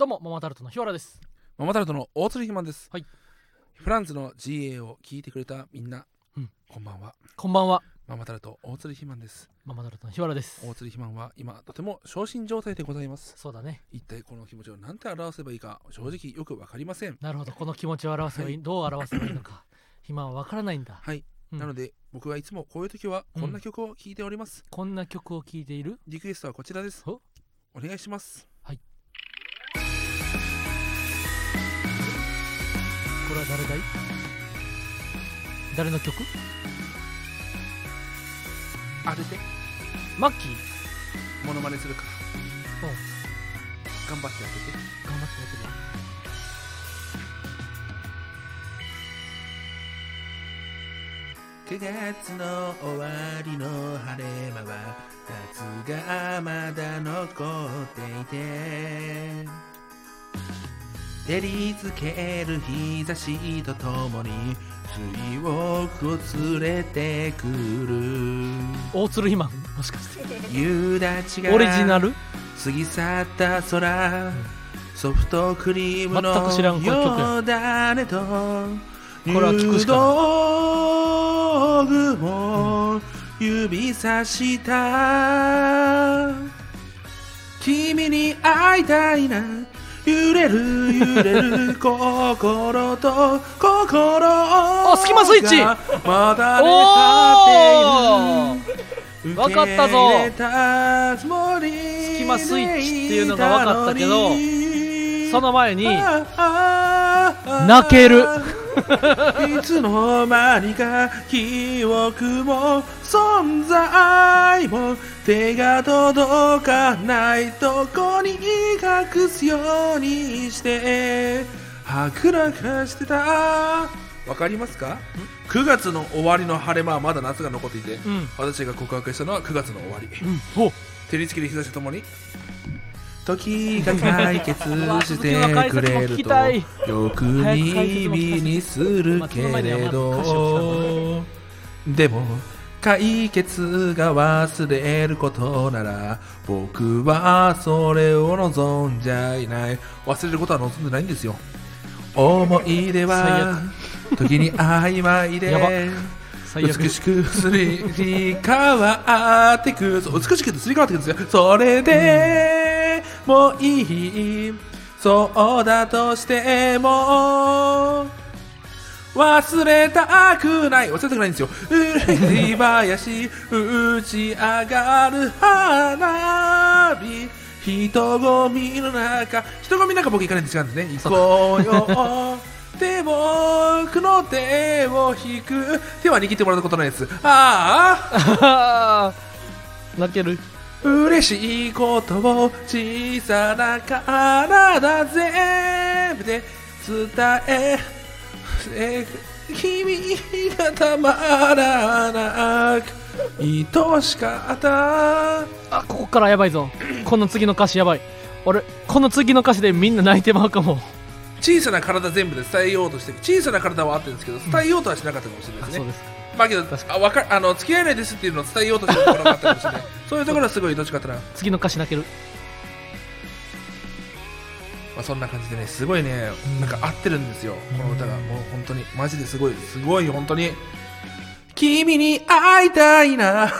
どうもママタルトの日原です。ママタルトの大鶴ひまんです、はい。フランスの GA を聞いてくれたみんな、うん。こんばんは。こんばんは。ママタルト大鶴ひまんです。ママタルトの日原です。大鶴ひまんは今とても昇進状態でございます。そうだね。一体この気持ちを何て表せばいいか正直よくわかりません。なるほどこの気持ちを表せばいい、どう表せばいいのか。暇はわからないんだ、はい、うん。なので僕はいつもこういう時はこんな曲を聴いております、こんな曲を聴いている？リクエストはこちらです。おお願いしますこれは誰だい？誰の曲？当ててマッキー？モノマネするから。おう頑張って当てて。頑張ってやってるわ9月の終わりの晴れ間は夏がまだ残っていて照りつける日差しとともに水を連れてくる。大鶴ひまんもしかして。夕立がオリジナル？過ぎ去った空ソフトクリームの全く知らんこの曲やよだねとこれは聞くしかない。指さした。君に会いたいな揺れる揺れる 心と心あスキマスイッチ。がまだおー。わかったぞ。スキキマスイッチっていうのがわかったけどその前に泣泣けるいつの間にか記憶も存在も手が届かないとこに隠すようにして。はぐらかしてた。わかりますか？9月の終わりの晴れ間はまだ夏が残っていて、うん。私が告白したのは9月の終わり。うん。お照りつける日差しとともに時が解決してくれると。よく耳にするけれど。でも解決が忘れることなら僕はそれを望んじゃいない。忘れることは望んでないんですよ。思い出は時に曖昧で美しくすり変わってく美しくすり変わってくんですよ。それでもいいそうだとしても忘れたくない。忘れたくないんですよ。うり林打ち上がる花火。人混みの中。人混みの中僕行かないんです違うんですね行こうよ。でも僕の手を引く。手は握ってもらったことないですああ 泣ける。嬉しいことを小さな体全部で伝ええ君がたまらなく愛しかった。あここからやばいぞ。この次の歌詞やばい。俺この次の歌詞でみんな泣いてまうかも。小さな体全部で伝えようとして小さな体はあってるんですけど伝えようとはしなかったかもしれないですね、うですかまあけどあわかあの付き合えないですっていうのを伝えようとしてるところがあったかもしれない。そういうところはすごいどっちかっていうと次の歌詞泣け。るまあ、そんな感じでねすごいねなんか合ってるんですよ。この歌が。もう本当にマジですごい。すごい本当に。君に会いたいな。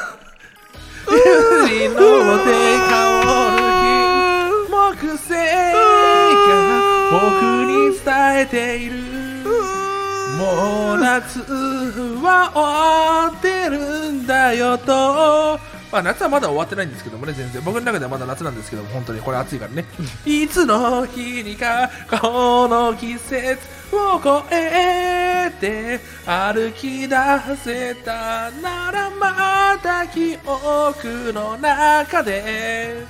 海の手香る金木星が僕に伝えているもう夏は終わってるんだよと。まあ夏はまだ終わってないんですけどもね全然。僕の中ではまだ夏なんですけども本当にこれ暑いからね。いつの日にかこの季節を越えて歩き出せたならまた記憶の中で。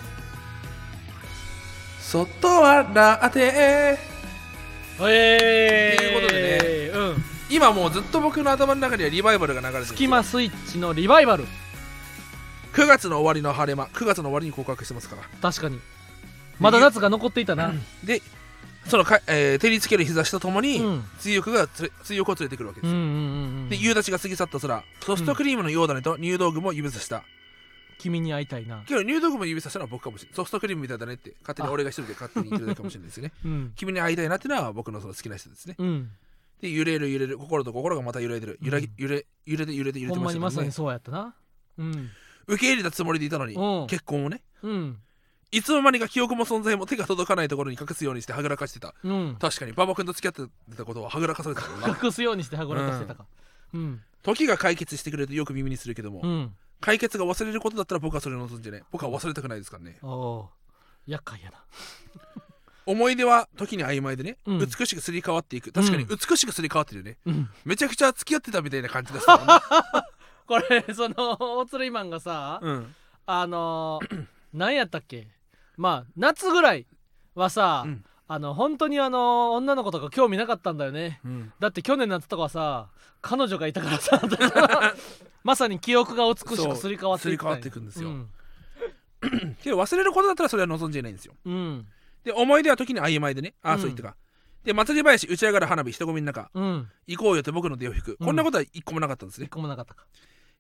そっと笑ってえということでねうん。今もうずっと僕の頭の中にはリバイバルが流れてるスキマスイッチのリバイバル。9月の終わりの晴れ間9月の終わりに告白してますから。確かに。まだ夏が残っていたな。でそのか、えー照りつける日差しとともに、うん。追憶がつれ追憶を連れてくるわけです、うんうんうんうん。で夕立が過ぎ去った空ソフトクリームのようだねと入道具も指さした君に会いたいな。けど入道雲指さしたのは僕かもしれないソフトクリームみたいだねって勝手に俺が一人で勝手に言ってるだけかもしれないですよね。うん。君に会いたいなっていうのは僕のその好きな人ですね。うん。で揺れる揺れる心と心がまた揺れてる。揺らぎうん。揺れ揺れて揺れて揺れほんてまにまさにそうやったな。うん。受け入れたつもりでいたのにうん。結婚をね。うん。いつの間にか記憶も存在も手が届かないところに隠すようにしてはぐらかしてた。うん。確かに馬場君と付き合ってたことははぐらかされてた隠すようにしてはぐらかしてたか。うん。時が解決してくれるとよく耳にするけども、うん解決が忘れることだったら僕はそれを望んじゃね。僕は忘れたくないですからね。おおー厄介やな。思い出は時に曖昧でね、うん。美しくすり替わっていく。確かにうん。美しくすり替わってるよね、うん。めちゃくちゃ付き合ってたみたいな感じですからねこれその大鶴マンがさうん。あのー 何やったっけ？まあ夏ぐらいはさ、うんあの本当にあの女の子とか興味なかったんだよね。うん。だって去年夏とかはさ彼女がいたからさ まさに記憶が美しくすり替わっていったんや。そうすり替わっていくんですよ。うん。けど忘れることだったらそれは望んじゃないんですよ。うん。で思い出は時に曖昧でね。ああ、うん。そう言ったか。で祭り林打ち上がる花火人混みの中。うん。行こうよって僕の手を引く、うんこんなことは一個もなかったんですね。一個もなかったか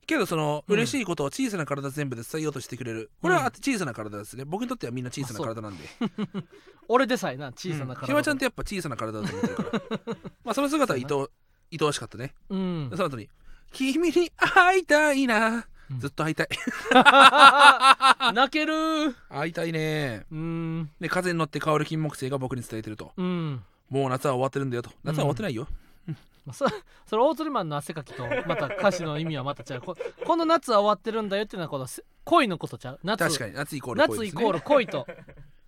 けどその、うん。嬉しいことを小さな体全部で伝えようとしてくれる。これは小さな体ですね。僕にとってはみんな小さな体なんで。俺でさえな小さな体ひまちゃんってやっぱ小さな体だと思ってるから。まあその姿は愛お愛おしかったね。うん。その後に「君に会いたいな」うんずっと会いたい 泣けるー会いたいねうん。で風に乗って香る金木犀が僕に伝えてると。うんもう夏は終わってるんだよと夏は終わってないよ、まあそ それ大鶴マンの汗かきとまた歌詞の意味はまた違う。ここの夏は終わってるんだよっていうのはこのせ恋のことちゃう？夏確かに夏イコール恋夏イコール恋と。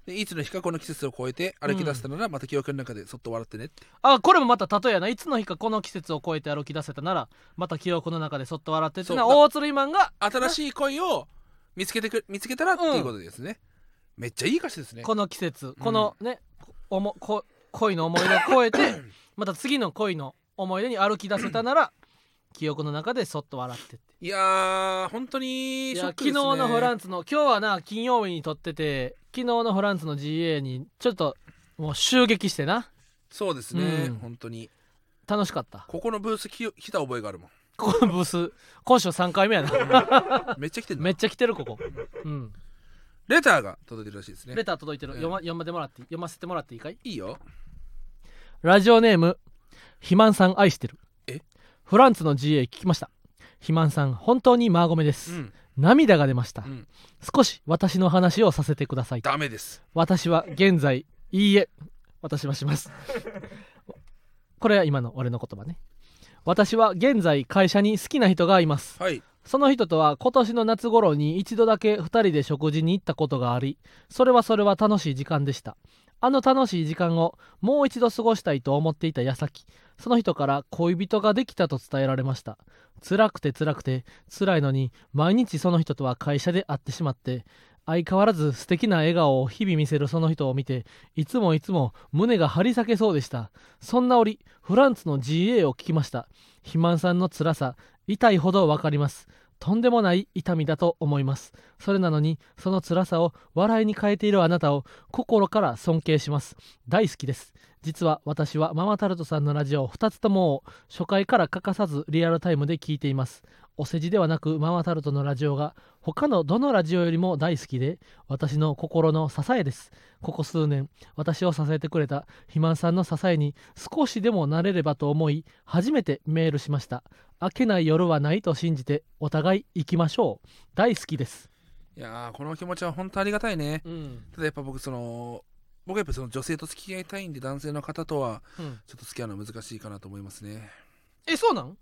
でいつの日かこの季節を超えて歩き出したならまた記憶の中でそっと笑ってねって、あこれもまた例えやな。いつの日かこの季節を超えて歩き出せたならまた記憶の中でそっと笑ってっていうのは大鶴マンが新しい恋を見つけてく見つけたらっていうことですね、めっちゃいい歌詞ですね。この季節。このね、おもこ恋の思い出を超えて また次の恋の思い出に歩き出せたなら 記憶の中でそっと笑ってって。いやー本当にショックです、ね、昨日のフランツの今日はな金曜日に撮ってて昨日のフランツの GA にちょっともう襲撃してな。そうですね、うん。本当に。楽しかった。ここのブース来来た覚えがあるもん。ここのブース今週3回目やな。めっちゃ来てんの？めっちゃ来てるここ。うん。レターが届いてるらしいですねレター届いてる、うん読ま読までもらって読ませてもらっていいかいいいよラジオネーム肥満さん愛してる。え？フランツの GA 聞きました。肥満さん本当にマーゴメです、うん。涙が出ました、うん。少し私の話をさせてください。ダメです。私は現在いいえ私はします。これは今の俺の言葉ね。私は現在会社に好きな人がいます。はい。その人とは今年の夏頃に一度だけ2人で食事に行ったことがありそれはそれは楽しい時間でしたあの楽しい時間をもう一度過ごしたいと思っていた矢先その人から恋人ができたと伝えられました。辛くて辛くて辛いのに毎日その人とは会社で会ってしまって相変わらず素敵な笑顔を日々見せるその人を見ていつもいつも胸が張り裂けそうでした。そんな折フランツの GA を聞きました。肥満さんの辛さ痛いほどわかります。とんでもない痛みだと思います。それなのにその辛さを笑いに変えているあなたを心から尊敬します。大好きです。実は私はママタルトさんのラジオ2つともを初回から欠かさずリアルタイムで聞いています。お世辞ではなくママタルトのラジオが他のどのラジオよりも大好きで私の心の支えです。ここ数年私を支えてくれた肥満さんの支えに少しでもなれればと思い初めてメールしました。明けない夜はないと信じてお互い行きましょう。大好きです。いやーこの気持ちは本当ありがたいね。うん。ただやっぱ僕その僕はやっぱその女性と付き合いたいんで男性の方とはうん。ちょっと付き合うのは難しいかなと思いますね。えそうなん？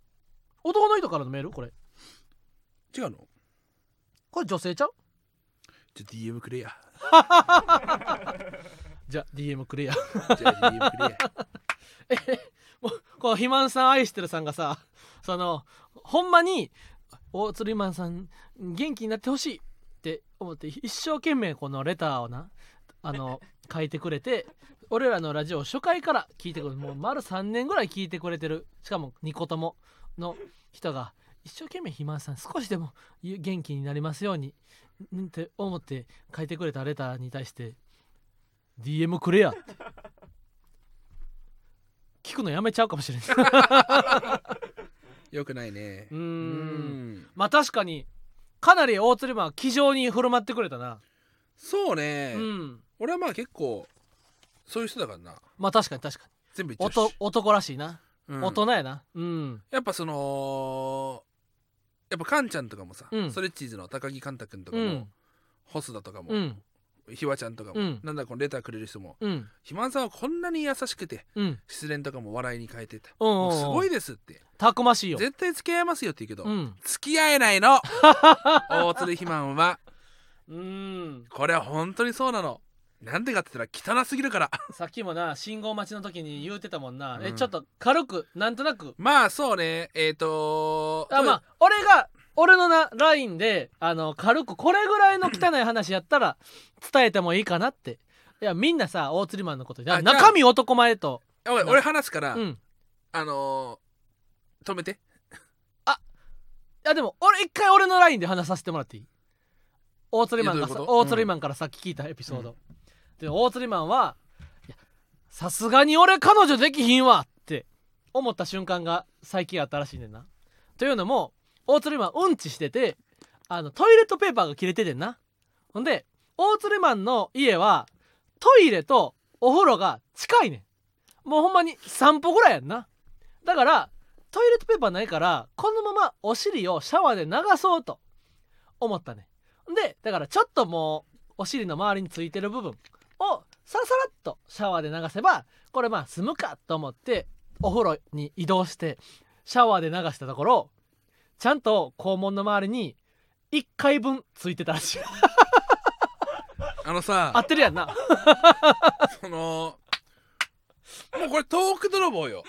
男の人からのメール？これ。違うの？これ女性ちゃう？じゃあ DM くれや。じゃあ DM くれや。じゃあ DM くれや。もうこの肥満さん愛してるさんがさそのほんまに大鶴ひまんさん元気になってほしいって思って一生懸命このレターをなあの書いてくれて俺らのラジオを初回から聞いてくれるもう丸3年ぐらい聞いてくれてる。しかも2個ともの人が一生懸命肥満さん少しでも元気になりますようにんって思って書いてくれたレターに対して DM くれやって。聞くのやめちゃうかもしれない よくないね。うん。まあ確かにかなり大釣りマンは気丈に振る舞ってくれたな、そうね、うん俺はまあ結構そういう人だからな。まあ確かに確か全部に言ってるし男男らしいな、うん。大人やな。うん。やっぱそのやっぱカンちゃんとかもさ、うん。ストレッチーズの高木カンタ君とかも、うん。ホスダとかも、うん。ひわちゃんとかも、うん。なんだこのレターくれる人もうん。肥満さんはこんなに優しくてうん。失恋とかも笑いに変えてた、うんうんもうすごいですって。たくましいよ。絶対付き合いますよって言うけど、うん。付き合えないの。大鶴肥満は。うん。これは本当にそうなのなんでかって言ったら汚すぎるから。さっきもな信号待ちの時に言うてたもんな、えうん。ちょっと軽くなんとなく。まあそうね。えっ、ー、とあまあ俺が俺のな LINE であの軽くこれぐらいの汚い話やったら伝えてもいいかなって。いやみんなさ大釣りマンのこと中身男前と。俺俺話すから、うん。あのー止めて。いやでも俺一回俺の LINE で話させてもらっていい？大釣りマン大釣りマンからさっき聞いたエピソード、で大釣りマンはいやさすがに俺彼女できひんわって思った瞬間が最近あったらしいねんな。というのも大釣りマンうんちしててあのトイレットペーパーが切れててんな。ほんで大釣りマンの家はトイレとお風呂が近いねん。もうほんまに3歩ぐらいやんな。だからトイレットペーパーないからこのままお尻をシャワーで流そうと思ったねでだからちょっともうお尻の周りについてる部分をサラサラっとシャワーで流せばこれまあ済むかと思ってお風呂に移動してシャワーで流したところちゃんと肛門の周りに1回分ついてたらしい。あのさ合ってるやんな。そのもうこれトーク泥棒よ。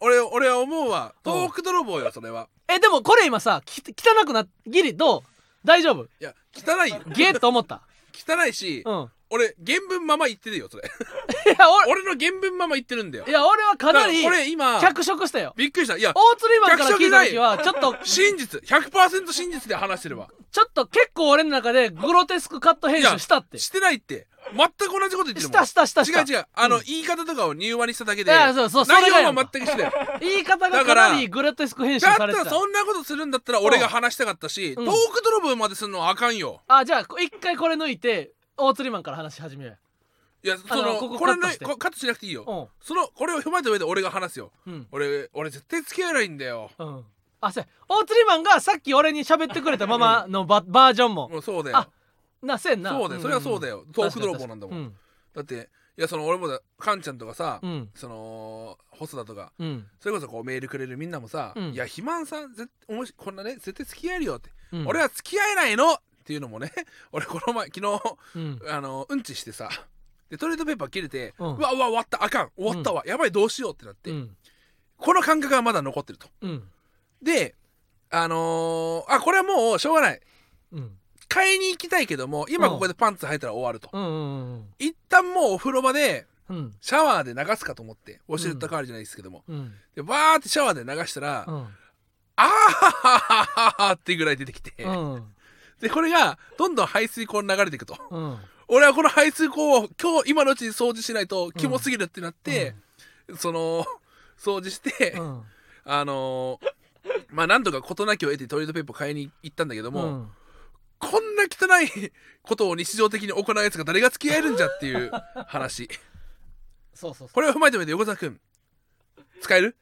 俺俺俺は思うわ。トーク泥棒よそれは。えでもこれ今さき汚くなギリどう？大丈夫？いや汚いよ。ゲーと思った汚いし、うん。俺原文まま言ってるよそれ。いや俺俺の原文まま言ってるんだよ。いや俺はかなりだから俺今脚色したよ。びっくりした。いや大釣りマンから聞いた時はちょっと真実。100%真実で話してるわ。ちょっと結構俺の中でグロテスクカット編集したって。ししてないって。全く同じこと言ってるもん。たしたしたした。違う違う。あの、うん言い方とかを柔和にしただけでいやそうそうそれ内容がやんかは全く一緒だよ言い方がかだからなりグロテスク編集だっされてた。たらそんなことするんだったら俺が話したかったし、うん。トーク泥棒までするのはあかんよ。あじゃあ一回これ抜いて大釣りマンから話し始めよいやそのあのこここれカットして。ねこカットしなくていいよ、うそのこれを踏まえた上で俺が話すよ。うん。俺俺絶対付き合えないんだよ。うん。あそうや。大釣りマンがさっき俺に喋ってくれたままのババージョンも。もうそうだよ。あなせんな。そうだよ。それはそうだよ。よ、トーク泥棒なんだもん、うん。だっていやその俺もだカンちゃんとかさ、うん。その細田とかうん。それこそこうメールくれるみんなもさ「うん。いや肥満さん絶おもしこんなね絶対付き合えるよ」って、うん。俺は付き合えないのっていうのもね 俺この前昨日うん。あのうんちしてさでトイレットペーパー切れて、ううんわうわ終わったあかん。終わったわ、やばいどうしようってなって、うん。この感覚がまだ残ってると。うん。であのーあこれはもうしょうがない。うん。買いに行きたいけども今うんここでパンツ履いたら終わると、うん。うん一旦もうお風呂場でうん。シャワーで流すかと思ってウォシュレット代わりじゃないですけども、うん。でバーってシャワーで流したら、うん。あーははははっていうぐらい出てきて、うんでこれがどんどん排水口に流れていくと。うん。俺はこの排水口を今日今のうちに掃除しないとキモすぎるってなって、その掃除して、うん。あのーまあなんとか事なきを得てトイレットペーパー買いに行ったんだけども、うん。こんな汚いことを日常的に行うやつが誰が付き合えるんじゃっていう話。そうそうそう。これを踏まえた上で横澤君。使える？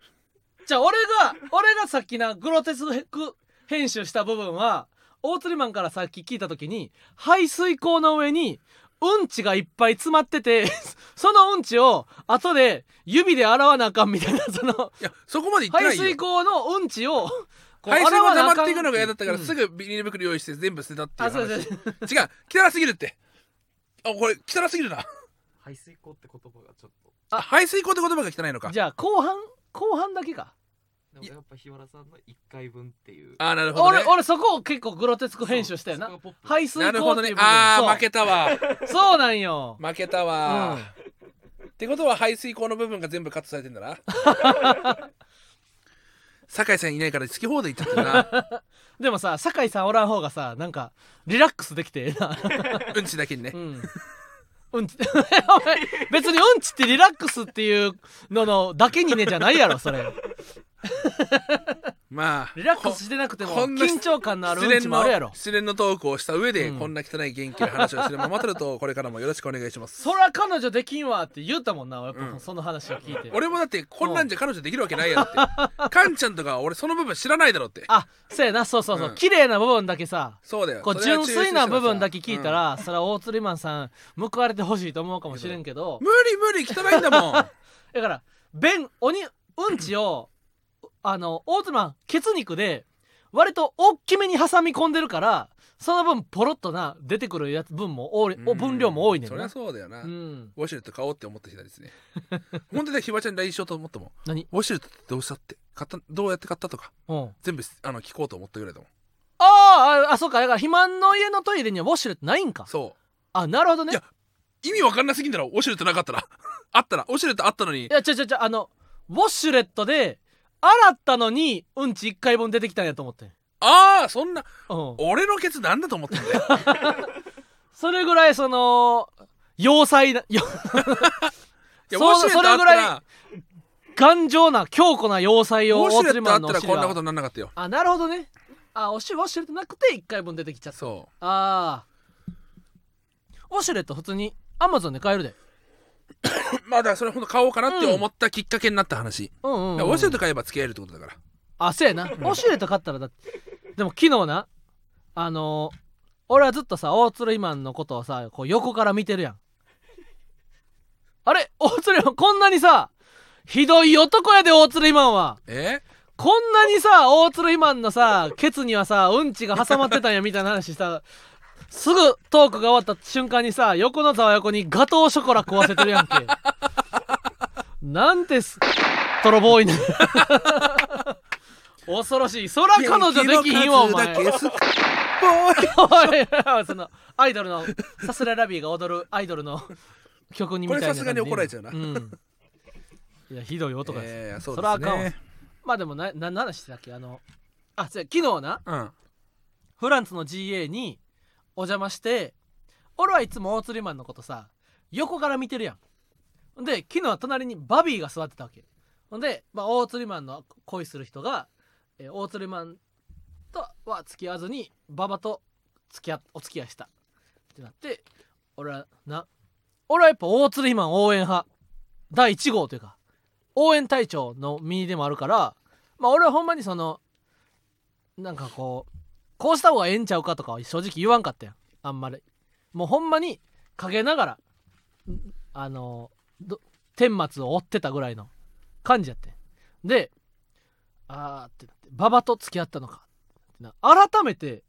じゃあ俺が俺がさっきなグロテスク編集した部分は大釣りマンからさっき聞いた時に排水口の上にうんちがいっぱい詰まってて そのうんちを後で指で洗わなあかんみたいなそのいやそこまで言ってな排いよ。水口のうんちをこう排水洗わなあかんが溜まっていくのが嫌だったからうん。すぐビニール袋用意して全部捨てたっていうあそう話そう。違う。汚すぎるって。あこれ汚すぎるな。排水口って言葉がちょっと。あ。排水口って言葉が汚いのか。じゃあ後半？後半だけかでもやっぱ日原さんの1回分っていう。あなるほどね。俺俺そこを結構グロテスク編集したよな。排水なるほどね。口っていう部分。そう。あー負けたわ。そうなんよ。負けたわ、ってことは排水口の部分が全部カットされてんだな。酒井さんいないから好き放題言っちゃってるな。でもさ酒井さんおらん方がさなんかリラックスできてええな。うんちだけにね。うん。うんち。お前別にうんちってリラックスっていうののだけにねじゃないやろそれ まあリラックスしてなくても こんな緊張感のあるうちもあるやろ。失恋のトークをした上で、うんこんな汚い元気な話をしてるママタルトこれからもよろしくお願いします。そら彼女できんわって言ったもんなやっぱうん。その話を聞いて、俺もだってこんなんじゃ彼女できるわけないやろって。カンちゃんとか俺その部分知らないだろって。あそうやなそうそうそう、うん。綺麗な部分だけさそうだよ。こうそれは純粋な部分だけ聞いたうん。ら、それは大釣りマンさん報われてほしいと思うかもしれんけど。無理無理汚いんだもん。だから便おにうんちをあの大釣りマンケツ肉で割と大きめに挟み込んでるからその分ポロッとな出てくるやつ分も多いお分量も多いねんそりゃなそうだよな、うん。ウォシュレット買おうって思った日だですね。本当にひばちゃんに LINE しようと思ったもん何？ウォシュレットってどうしたって買ったどうやって買ったとかうん。全部あの聞こうと思ったぐらいだもん。あーああそうかだから肥満の家のトイレにはウォシュレットないんか。そあなるほどね。いや意味わかんなすぎんだろ。ウォシュレットなかったら。あったらウォシュレットあったのに。いやちょちょちょあのウォシュレットで洗ったのにうんち1回分出てきたんやと思ってん。ああそんなうん。俺のケツなんだと思ってんだよ。それぐらいその要塞な そそれぐらら頑丈な強固な要塞をウォシュレットあったらこんなことなんなかったよ。あなるほどね。あおしウォシュレットなくて1回分出てきちゃった。そあー。ウォシュレット普通にアマゾンで買えるで。う まあだからそれほんと買おうかなって思ったきっかけになった話、うんうん、うん、だからウォシュレット買えば付き合えるってことだから。あそうやな。ウォシュレット買ったらだって。でも昨日なあのー俺はずっとさ大鶴ひまんのことをさこう横から見てるやん。あれ？大鶴ひまんこんなにさひどい男やで大鶴ひまんは。え？こんなにさ大鶴ひまんのさケツにはさうんちが挟まってたんやみたいな話さすぐトークが終わった瞬間にさ横のざわ横にガトーショコラ食わせてるやんけ。なんてすトロボーイね恐ろしい。そら彼女できひんわお前。そのアイドルのサスララビーが踊るアイドルの曲にみたいなこれさすがに怒られちゃうな。うん、いやひどい男です、えー、そらあかんわ。まあでもな何の話してたっけ？あのあ昨日なうん。フランスの GA にお邪魔して俺はいつも大釣りマンのことさ横から見てるやん。で昨日は隣にバビーが座ってたわけ。ほんで、まあ、大釣りマンの恋する人が、えー大釣りマンとは付き合わずに馬場と付き合お付き合いした。ってなって俺はな俺はやっぱ大釣りマン応援派。第1号というか応援隊長の身でもあるからまあ俺はほんまにそのなんかこうこうした方がええんちゃうかとかは正直言わんかったやん。あんまり。もうほんまに陰ながらあのど顛末を追ってたぐらいの感じやってであーってなって馬場と付き合ったのか。ってな改めて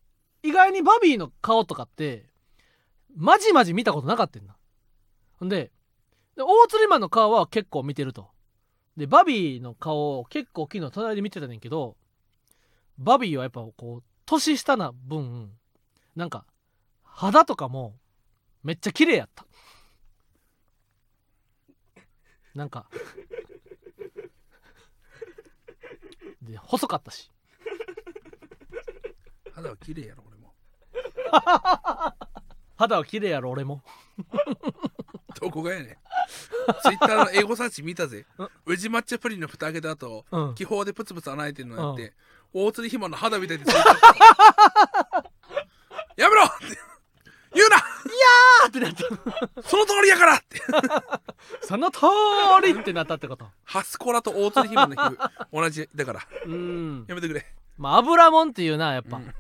意外にバビーの顔とかってまじまじ見たことなかったんな。ほんでで大釣りマンの顔は結構見てると。でバビーの顔を結構昨日隣で見てたねんけどバビーはやっぱこう年下な分なんか肌とかもめっちゃ綺麗やった。なんかで細かったし。肌は綺麗やろ俺も。肌は綺麗やろ俺もどこがやねん。ツイッターの英語サーチ見たぜ。うん。宇治抹茶プリンの蓋開けた後うん。気泡でプツプツ穴開いてるのやって、大釣りひもの肌みたいでたやめろって。言うな。あーってなった。その通りやからって。その通りってなったってこと。ハスコラと大釣りひもの皮膚。同じ。だから。うん。やめてくれ、まあ油もんっていうなやっぱ、うん。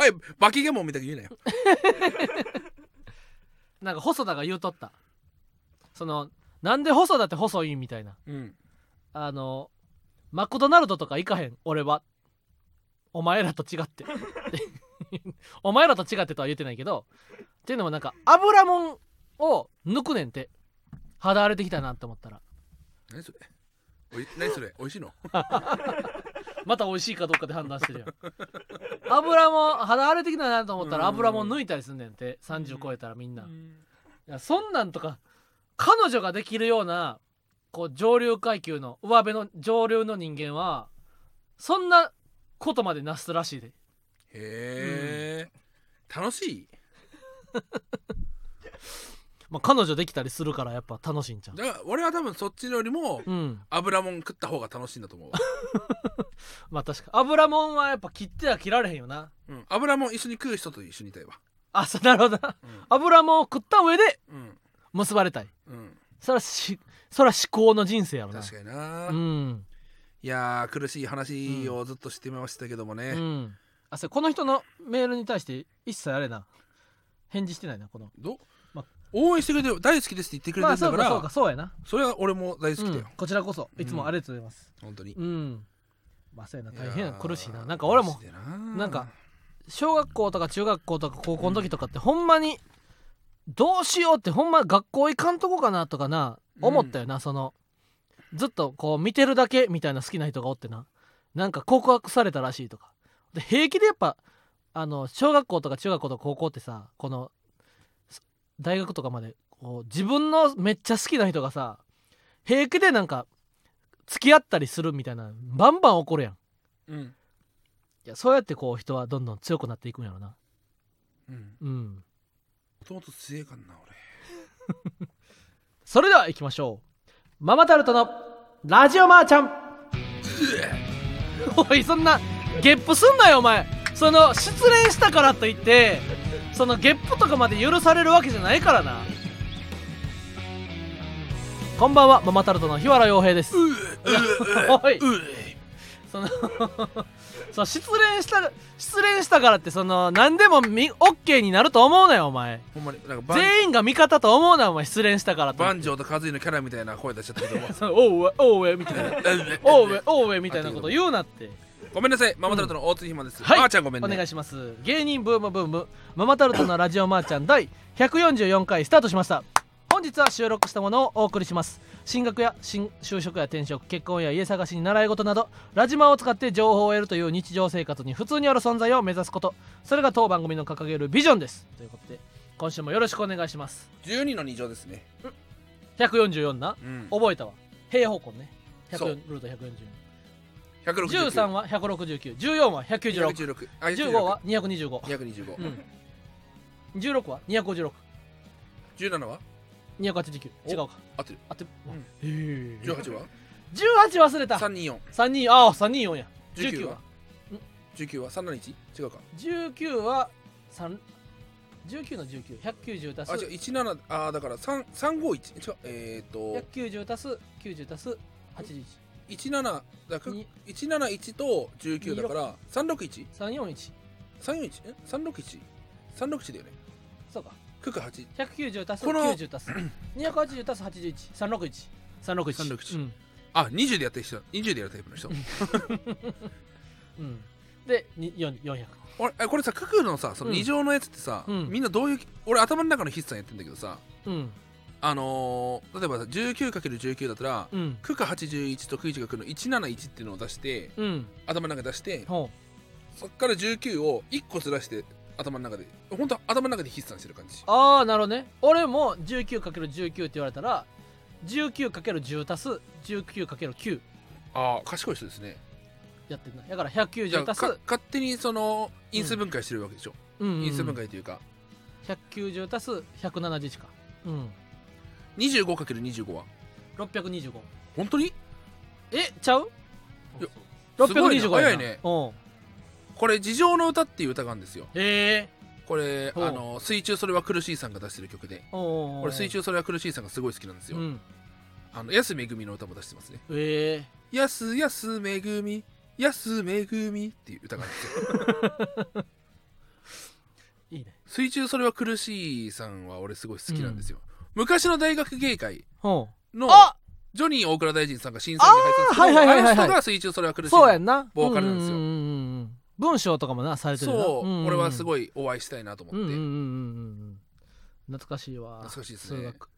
おいバキゲモンみたいに言うなよ。なんか細田が言うとったそのなんで細田って細いんみたいな。うん。あのマクドナルドとか行かへん俺は。お前らと違って。お前らと違ってとは言ってないけど。っていうのもなんか油もんを抜くねんって。肌荒れてきたなって思ったら。何それ？おい何それ？美味しいの？また美味しいかどうかで判断してるやん。油もん肌荒れてきたなと思ったらうん。油もん抜いたりすんねんて。30超えたらみんな、いやそんなんとか彼女ができるようなこう上流階級の上辺の上流の人間はそんなことまでなすらしいで。へえ、楽しい？まあ、彼女できたりするからやっぱ楽しいんちゃう？だから俺は多分そっちよりもうん。油もん食った方が楽しいんだと思うわ、まあ確か油もんはやっぱ切っては切られへんよな。うん、油もん一緒に食う人と一緒にいたいわ。あそうなるほどな。うん。油もんを食った上でうん結ばれたい。うん。それはしそれは至高の人生やろな。確かにな、うん。いやー苦しい話をずっとしてましたけどもね、うん。あそれこの人のメールに対して一切あれな。返事してないなこの。ど？ま応援してくれてる大好きですって言ってくれまてるんだから、あそうかそうかそうやな、それは俺も大好きだよ。うん、こちらこそいつもありがとうございます。本当に。うん、まあそうやな大変苦しいな。なんか俺もなんか小学校とか中学校とか高校の時とかってほんまにどうしようってほんま学校行かんとこかなとかな思ったよな、そのずっとこう見てるだけみたいな好きな人がおってな。なんか告白されたらしいとか。で平気でやっぱあの小学校とか中学校とか高校ってさこのす大学とかまでこう自分のめっちゃ好きな人がさ平気でなんか付き合ったりするみたいなバンバン起こるやん。うん。いやそうやってこう人はどんどん強くなっていくんやろな。うん。うん。もともと強えかんなそれでは行きましょう。ママタルトのラジオマーちゃん。おいそんなゲップすんなよお前。その失恋したからといってそのゲップとかまで許されるわけじゃないからな。こんばんはママタルトの日原洋平です。おい。そのそう失恋した失恋したからってその何でもみ OK になると思うなよお前。ほんまになんか全員が味方と思うなお前失恋したから。とバンジョーとカズイのキャラみたいな声出しちゃったけども。おうえおうえみたいな。おうえおうえみたいなこと言うなって。ごめんなさいママタルトの大津ひまです、はい。あーちゃんごめんね。お願いします。芸人ブームブームママタルトのラジオマーちゃん第144回スタートしました。本日は収録したものをお送りします進学や新就職や転職結婚や家探しに習い事などラジマを使って情報を得るという日常生活に普通にある存在を目指すこと。それが当番組の掲げるビジョンです。ということで今週もよろしくお願いします。12の2乗ですね。144な？うん。覚えたわ。平方向ね。そう。100ルート144 169 13は16914は196 116あ15は225 225、うん。16は256 17は？289違うか。合ってる。あってる。うん。へえ18は？18忘れた。324 32ああ324や。19 19は？は。19は371違うか。19は3 19の19190足あ違う。す17あーだから3 351違うえっ、ー、と。190足す90足す81 17だからに171と19だから361 341 341え？361 361だよね。そうかクク8 190足すこの。90足す。280足す81 361 361 361うん。あ20でやってる人。20でやるタイプの人。うん。でに4 400俺えこれさククのさそのうん。2乗のやつってさ、うん。みんなどういう俺頭の中の筆算やってんだけどさうん。あのー、例えばさ 19×19 だったら、うん。クク81とクイチが来るの171っていうのを出してうん。頭の中で出してほそっから19を1個ずらして頭の中で本当頭の中で筆算してる感じ。うああなるほどね。俺も 19×19 って言われたら 19×10 足す 19×9 ああ賢い人ですね。やってるなだからじゃあ190足かす勝手にその因数分解してるわけでしょ、うん。うん因数分解というか。190足す171か。うん。25×25 は？625本当に？えちゃう？いやすごいね625やな。早いね。うんこれ「地上の歌」っていう歌があるんですよ。へえ。これあの水中それは苦しいさんが出してる曲で。おお俺水中それは苦しいさんがすごい好きなんですよ、うん。あの安めぐみの歌も出してますね。ええ。やすやすめぐみやすめぐみっていう歌があるんですよ。いいね。水中それは苦しいさんは俺すごい好きなんですよ、昔の大学芸会ほのジョニー大倉大臣さんが審査員に入ったんですけどはいはいはいあの人が水中それは苦しいそうやんな。ボーカルなんですよ。うううんうん文章とかもなされてるな。そう、んんん。俺はすごいお会いしたいなと思って、うんうんうんうんうん。懐かしいわ。懐かしいですね。数学。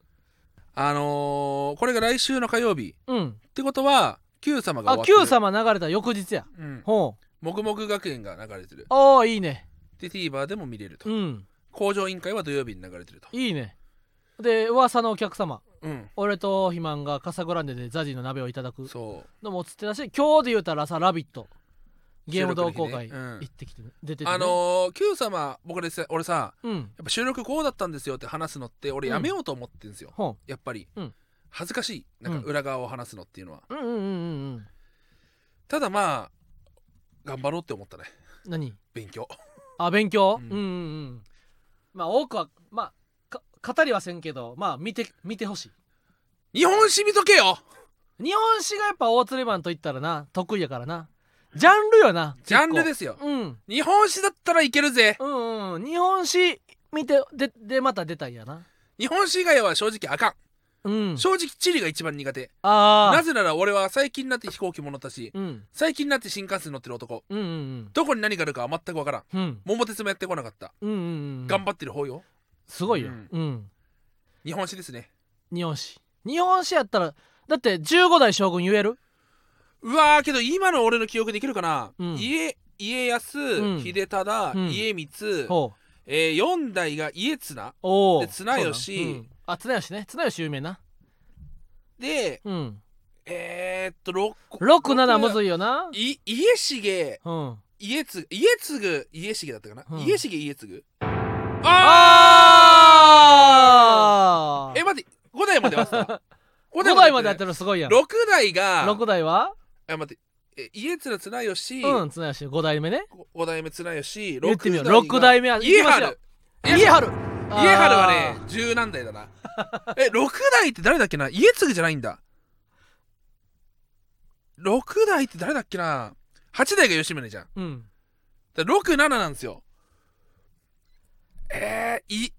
あのー、これが来週の火曜日。うん。ってことは Q 様があ終わってる。Q 様流れた翌日や。うん、ほう。もぐもぐ学園が流れてる。ああいいね。で TVer でも見れると、うん。工場委員会は土曜日に流れてると。いいね。で噂のお客様。うん。俺と肥満がカサグランデでザジの鍋をいただく。そのも映ってたし今日で言うたらさ「ラビット!」ゲーム同好会行ってきて、出てて、ね、あのー、Q 様僕でさ俺さうん。やっぱ収録こうだったんですよって話すのって俺やめようと思ってるんですよ、ほやっぱり、うん。恥ずかしい。なんか裏側を話すのっていうのは、ううんうんうんうんうん。ただまあ頑張ろうって思ったね。何？勉強。あ勉強、ううんん、うんうん。まあ多くはまあか語りはせんけどまあ見て見てほしい。日本史見とけよ。日本史がやっぱ大釣りマンと言ったらな得意やからなジャンルよなジャンルですすようん。日本史だったらいけるぜ。うんうん。日本史見てででまた出たんやな。日本史以外は正直あかん、うん。正直地理が一番苦手。ああなぜなら俺は最近になって飛行機も乗ったしうん。最近になって新幹線乗ってる男。うんうんどこに何があるかは全くわからん。うん。うん桃鉄もやってこなかった、うんうんうん頑張ってる方よ。すごいよ、うん。うん、日本史ですね。日本史。日本史やったらだって15代将軍言える？うわーけど今の俺の記憶できるかな、うん。家家康、ん。秀忠、うん。家光、えー、4代が家綱。で綱吉。そうなんうん。あ綱吉ね。綱吉有名な。でうん。えー、っと6 67むずいよな。い家重。うん。家継家継家重だったかな、うん。家重家継。ああー！え待って5代まではった？5代までやってる。るすごいやん。6代が6代は？あ待って。え家綱綱吉、うん綱吉5代目ね。5代目綱吉言ってみよう。六6代目は家春。家春。家春。はね十何代だな。え6代って誰だっけな？家継じゃないんだ。6代って誰だっけな？8代が吉宗じゃん。うん。だ67なんですよ。えー、い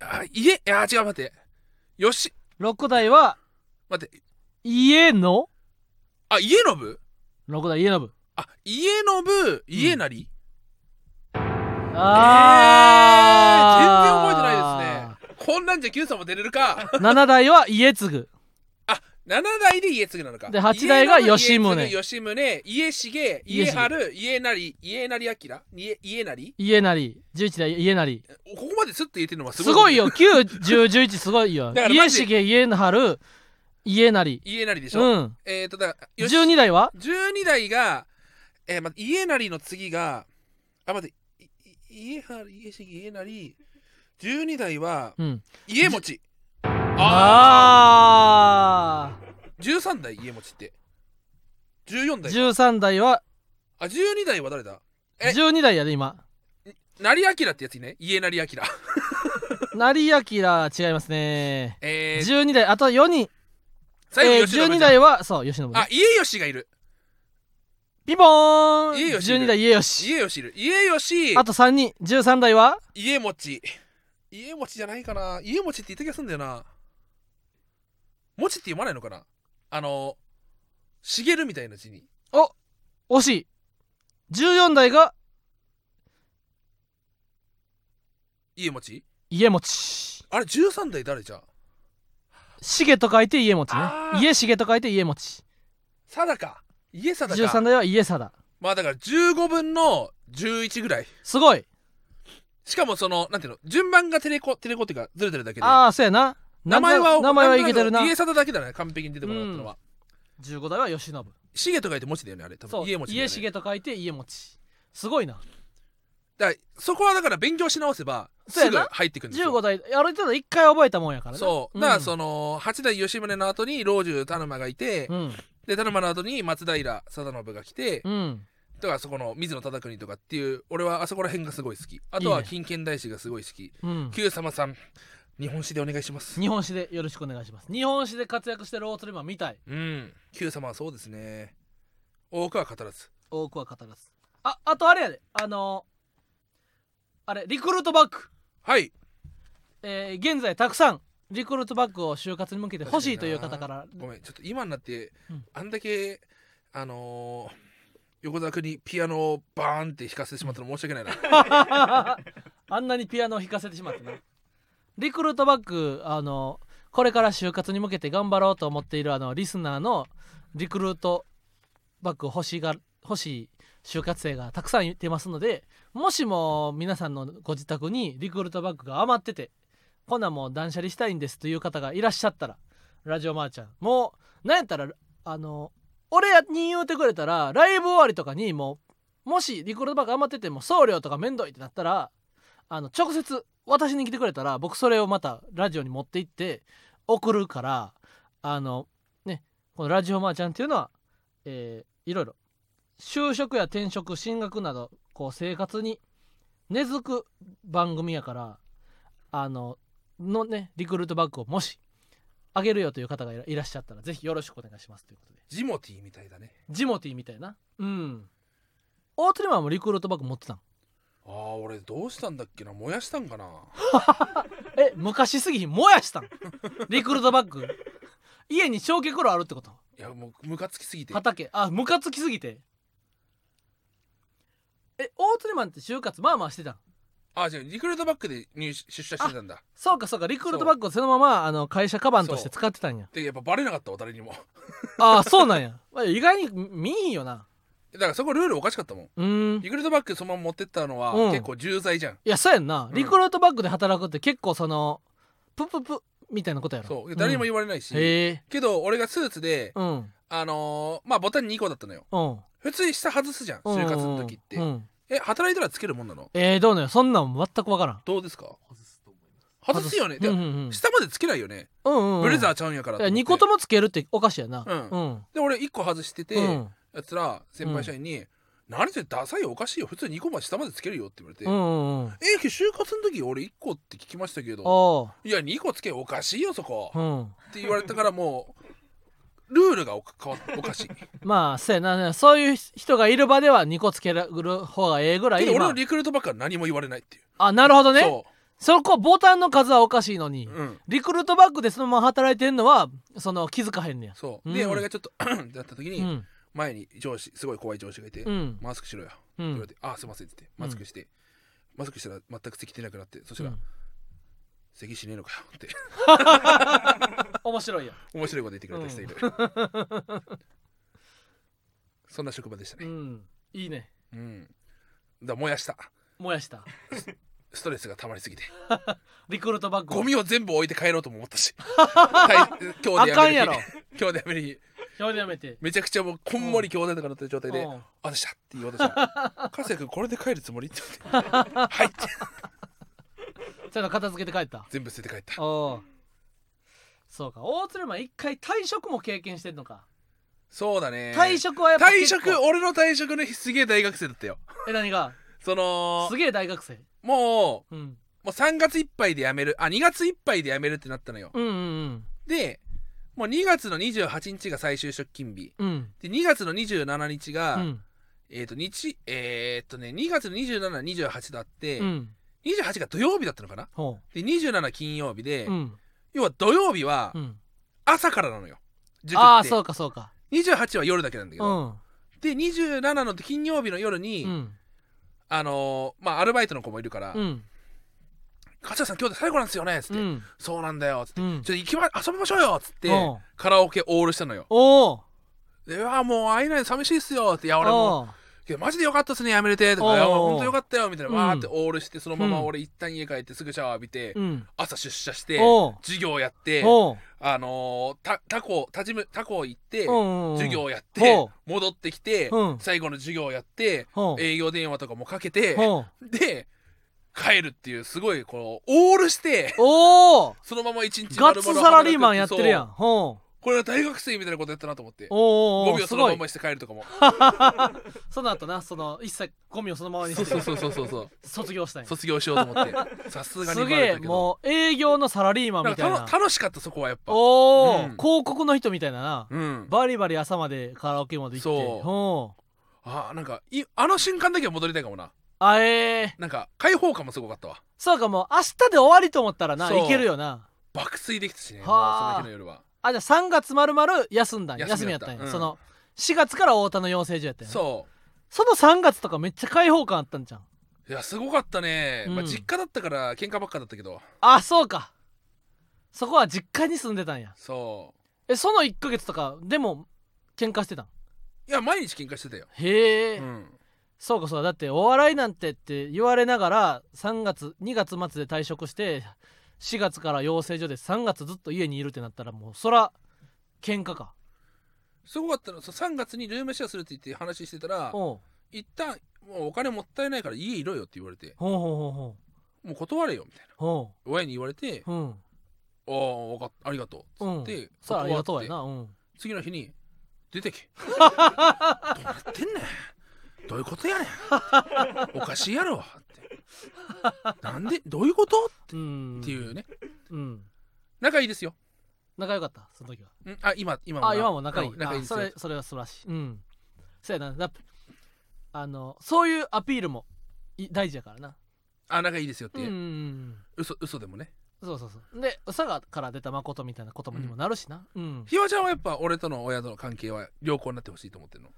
あ家いや違う待って。よし。6代は待って。家の？あ家信？6代家信。あ家信家成、あ全然覚えてないですね。こんなんじゃ Q さんも出れるか。7代は家継あ7代で家継なのか。で八代が吉宗。吉宗家重家春家成家成明？家家成？家成。11代家成。ここまですって言えてるのはすすごい。ごいよ。91011すごいよ。家重家春家成家成でしょ、うん。えっ、ー、とだよし。12代は？12代が、えー、待って家成の次があ待っていい家春家重家成12代はうん。家持ち。あああ13代家持ちって。14ー代13代は？あ12代は誰だ？え？12代やで今。成明ってやつね。家成明。成明違いますね。えー、12代あと4人。えー最後吉信12代はそう吉信ねあ家吉がいる。ピボーン。家吉いる。12代家吉。家吉いる。家吉。あと3人。13代は？家持ち。家持ちじゃないかな。家持ちって言った気がするんだよな。持ちって読まないのかな？あの茂るみたいな字に。惜しい。14代が？家持ち？家持あれ13代誰じゃ？重と書いて家持ね。あー。家重と書いて家持貞か。家貞か。13代は家貞まあだから15分の11ぐらい。すごい。しかもそのなんていうの？順番がテレコテレコっていうかずれてるだけで。ああそうやな。名前は名前はいけてるな。家貞だけだね。完璧に出てもらったのは、15代は慶喜重と書いて持ちだよねあれ。多そう。分家持ちだよね。家重と書いて家持すごいな。だからそこはだから勉強し直せばすぐ入ってくるんですよ。15代ある程度1回覚えたもんやからな。そう。だからそのの八代吉宗の後に老中田沼がいて、うん。で田沼の後に松平定信が来て、うん。だからそこの水野忠国とかっていう俺はあそこら辺がすごい好き。あとは金剣大使がすごい好き。うん。久様さん日本史でお願いします。日本史でよろしくお願いします。日本史で活躍してる大鶴マン見たい。うん。久様はそうですね。多くは語らず。多くは語らず。ああとあれやで。あのあれリクルートバッグはい。えー現在たくさんリクルートバッグを就活に向けて欲しいという方から。ごめんちょっと今になって、うん。あんだけあのー横澤君にピアノをバーンって弾かせてしまったの申し訳ないな。あんなにピアノを弾かせてしまってなリクルートバッグあのこれから就活に向けて頑張ろうと思っているあのリスナーのリクルートバッグ欲しが欲しい就活生がたくさん言ってますのでもしも皆さんのご自宅にリクルートバッグが余っててこんなんもう断捨離したいんですという方がいらっしゃったらラジオマーちゃんもうなんやったらあの俺に言うてくれたらライブ終わりとかにもうもしリクルートバッグ余ってても送料とかめんどいってなったらあの直接渡しに来てくれたら僕それをまたラジオに持って行って送るからあのねこのラジオマーちゃんっていうのは、えーいろいろ就職や転職進学などこう生活に根付く番組やからあののねリクルートバッグをもしあげるよという方がいらっしゃったらぜひよろしくお願いしますということで。ジモティーみたいだね。ジモティーみたいな。うん。大鳥マンもリクルートバッグ持ってたん。ああ俺どうしたんだっけな。燃やしたんかな。え昔すぎひん。燃やしたん。リクルートバッグ。家に焼却炉あるってこと。いやもうムカつきすぎて。畑。あムカつきすぎてえ大鳥マンって就活まあまあしてたんあ違うリクルートバッグで入出社してたんだ。そうかそうかリクルートバッグをそのままあの会社カバンとして使ってたんや。でやっぱバレなかったわ誰にも。ああそうなんや。まあ意外に見んよな。だからそこルールおかしかったもん。うーん。リクルートバッグそのまま持ってったのは、うん。結構重罪じゃん。いやそうやんな。うんリクルートバッグで働くって結構そのプププみたいなことやろ？そう。誰にも言言われないし、へえけど俺がスーツでうん。あのーまあボタン2個だったのよ。うん普通に下外すじゃん就活の時って、うん。うんえ働いたらつけるもんなの？えー、どうなのそんなん全く分からん。どうですか？外すと思います。外すよね。でうんうんうん。下までつけないよね、うんうんうん。ブレザーちゃうんやからいやと思って。2個ともつけるっておかしいやな。うん。うん。で俺1個外してて、うん。やつら先輩社員に「何それダサいよおかしいよ。普通2個まで下までつけるよ」って言われて「うんうんうん。え就活の時俺1個って聞きましたけど。おいや2個つけおかしいよそこ」ううん。って言われたからもうルールがおか変わっおかしい。まあそうやな。そういう人がいる場では2個つける方がええぐらいけど俺まあ。のリクルートばっかは何も言われないっていう。あなるほどね。そそこボタンの数はおかしいのにう、うん、リクルートバッグでそのまま働いてんのはその気づかへんねや。そう、うん。で俺がちょっと ってなった時に、うん。前に上司すごい怖い上司がいて、うん。マスクしろよってうん言われて「あすいません」って言ってマスクして、マスクしたら全く席出なくなってそしたらうん「席しねえのかよ」って。面白いや面白いこと言ってくれた人いる、そんな職場でしたね。うん。いいね。うん。だ燃やした。燃やした。ストレスが溜まりすぎて。リクルートバッグ。をゴミを全部置いて帰ろうとも思ったし。はい今日でやめる日。今日でやめる日。表でやめて。めちゃくちゃもうこんもり兄弟とかなってる状態でうん「あでした」って言おうとした。ら「かすや君これで帰るつもり?」って言って「はい」ってちゃんと片付けて帰った。全部捨てて帰った。おう。そうか。大鶴マン一回退職も経験してんのか。そうだね。退職はやっぱ退結構。職俺の退職の日すげえ大学生だったよ。え何が？そのすげえ大学生。もううん。もう3月いっぱいで辞める。あ2月いっぱいで辞めるってなったのよ。うんうんでもう2月の28日が最終出勤日。うん。うんで2月の27日が、うん。えっ、と日えっ、とね2月の2728とあって、うん28が土曜日だったのかな？ほで27金曜日で、ううん。要は土曜日はうん。朝からなのよ塾って。ああそうかそうか。28は夜だけなんだけうど、ん。で27の金曜日の夜に、うん。あのーまあアルバイトの子もいるからうん「勝谷さん今日で最後なんですよね」っつって「うんそうなんだよ」っつって「うんちょっと行きま遊びましょうよ」っつって、うん。カラオケオールしたのよ。おおで「うわもう会えないの寂しいっすよ」って「いや俺もうけどマジでよかったっすねやめれて」とか「おういやほんとよかったよ」みたいなうん。わーってオールしてそのままうん。俺一旦家帰ってすぐシャワー浴びて、うん。朝出社して授業やってあのタコたじむタコ行ってうん授業やってほ戻ってきてうん。最後の授業やって営業電話とかもかけてで帰るっていうすごいこうオールしてそのまま一日ガッツサラリーマンやってるやんこれは大学生みたいなことやったなと思って。おーおゴミーすごいをそのままして帰るとかも。その後なその一切ゴミをそのままにして。そうそうそうそうそう。卒業したんや。卒業しようと思って。さすがにすげえもう営業のサラリーマンみたいな。楽楽しかったそこはやっぱ。おお、うん。広告の人みたいなな、うん。バリバリ朝までカラオケまで行って。そう。あなんかいあの瞬間だけは戻りたいかもな。あえー、なんか開放感もすごかったわ。そうかもう明日で終わりと思ったらないけるよな。爆睡できたしね。そはあ。の日の夜はあじゃあ3月まるまる休んだんや。休みやった。んや、うん。その4月から太田の養成所やったんやそその3月とかめっちゃ開放感あったんじゃん。ういやすごかったね、まあ、うん実家だったから喧嘩ばっかだったけど。あそうか。そこは実家に住んでたんや。そえその1ヶ月とかでも喧嘩してたん？ういや毎日喧嘩してたよ、へえ、うん、そうかそうか。だってお笑いなんてって言われながら3月2月末で退職して4月から養成所で3月ずっと家にいるってなったらもうそら喧嘩か。すごかったのそう3月にルームシェアするって言って話してたらほ一旦もうお金もったいないから家いろよって言われて。うほうほうほう。ほもう断れよみたいな。う。ほ親に言われてううん「ああ分かありがとう」うん。でさあありがとうやなうん。次の日に「出てけ」どうなってんねん。どういうことやねん。おかしいやろ。って なんでどういうこと？うん。っていうね。うん。仲いいですよ。仲良かった？その時は。ん。あ今今な。あ今も仲いい。うん仲いいですそれそれは素晴らしい。うん。そうやな。あのそういうアピールもい大事やからな。あ仲いいですよって、う。んうんうん嘘嘘でもね。そうそうそう。で佐賀から出た誠みたいな言葉にもなるしな。うん。ひわちゃんはやっぱ俺との親との関係は良好になってほしいと思ってるの？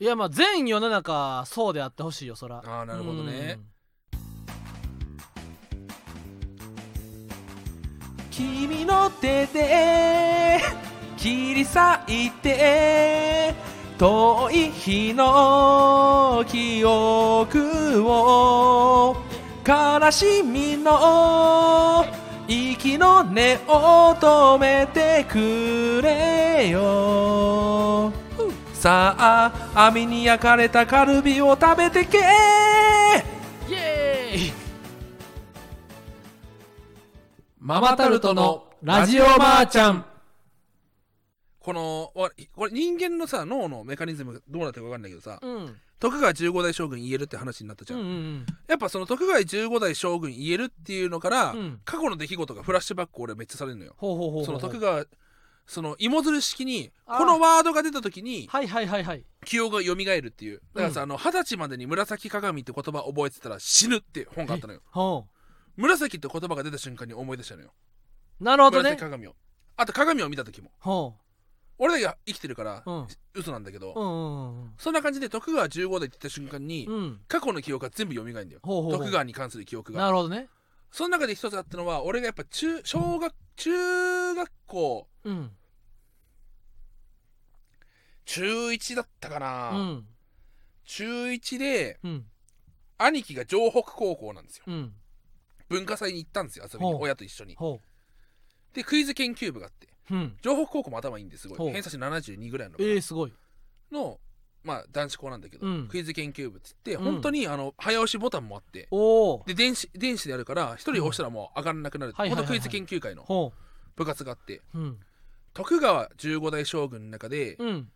いやまあ全世の中そうであってほしいよそら。ああなるほどね、君の手で切り裂いて遠い日の記憶を悲しみの息の根を止めてくれよ。さあ網に焼かれたカルビを食べてけ。ママタルトのラジオばあちゃん。このわこれ人間のさ脳のメカニズムがどうなってるか分かんないけどさうん。徳川15代将軍言えるって話になったじゃ、うんんうん。やっぱその徳川15代将軍言えるっていうのから、うん。過去の出来事がフラッシュバック俺めっちゃされるのよ。ほうほうほうほう。その徳川その芋づる式にあー。このワードが出た時にはいはいはいはい。記憶が蘇るっていう。だからさ、あの二十歳までに紫鏡って言葉覚えてたら死ぬって本があったのよ。ほ紫って言葉が出た瞬間に思い出したのよ。うなるほどね。紫鏡を。あと鏡を見た時も。ほ俺だけ生きてるから、うん。嘘なんだけど、ううんうんうん。そんな感じで徳川15代って言った瞬間に、うん。うん過去の記憶が全部蘇るんだよ。ほうほうほう。徳川に関する記憶が。なるほどね。その中で一つあったのは俺がやっぱ中小学中学校うん。中1だったかな、うん。中1でうん。兄貴が城北高校なんですよ。うん文化祭に行ったんですよ遊びにほう。親と一緒に。ほでクイズ研究部があってううん。城北高校も頭いいんですごほう。い偏差値72ぐらいの,、えー、すごい。のまあ男子校なんだけど、うん。クイズ研究部っつって、うん。本当にあの早押しボタンもあっておおで電子電子でやるから一人押したらもう上がらなくなる、はいはいはいはい。本当クイズ研究会のほ部活があってううん。徳川15代将軍の中で、うん。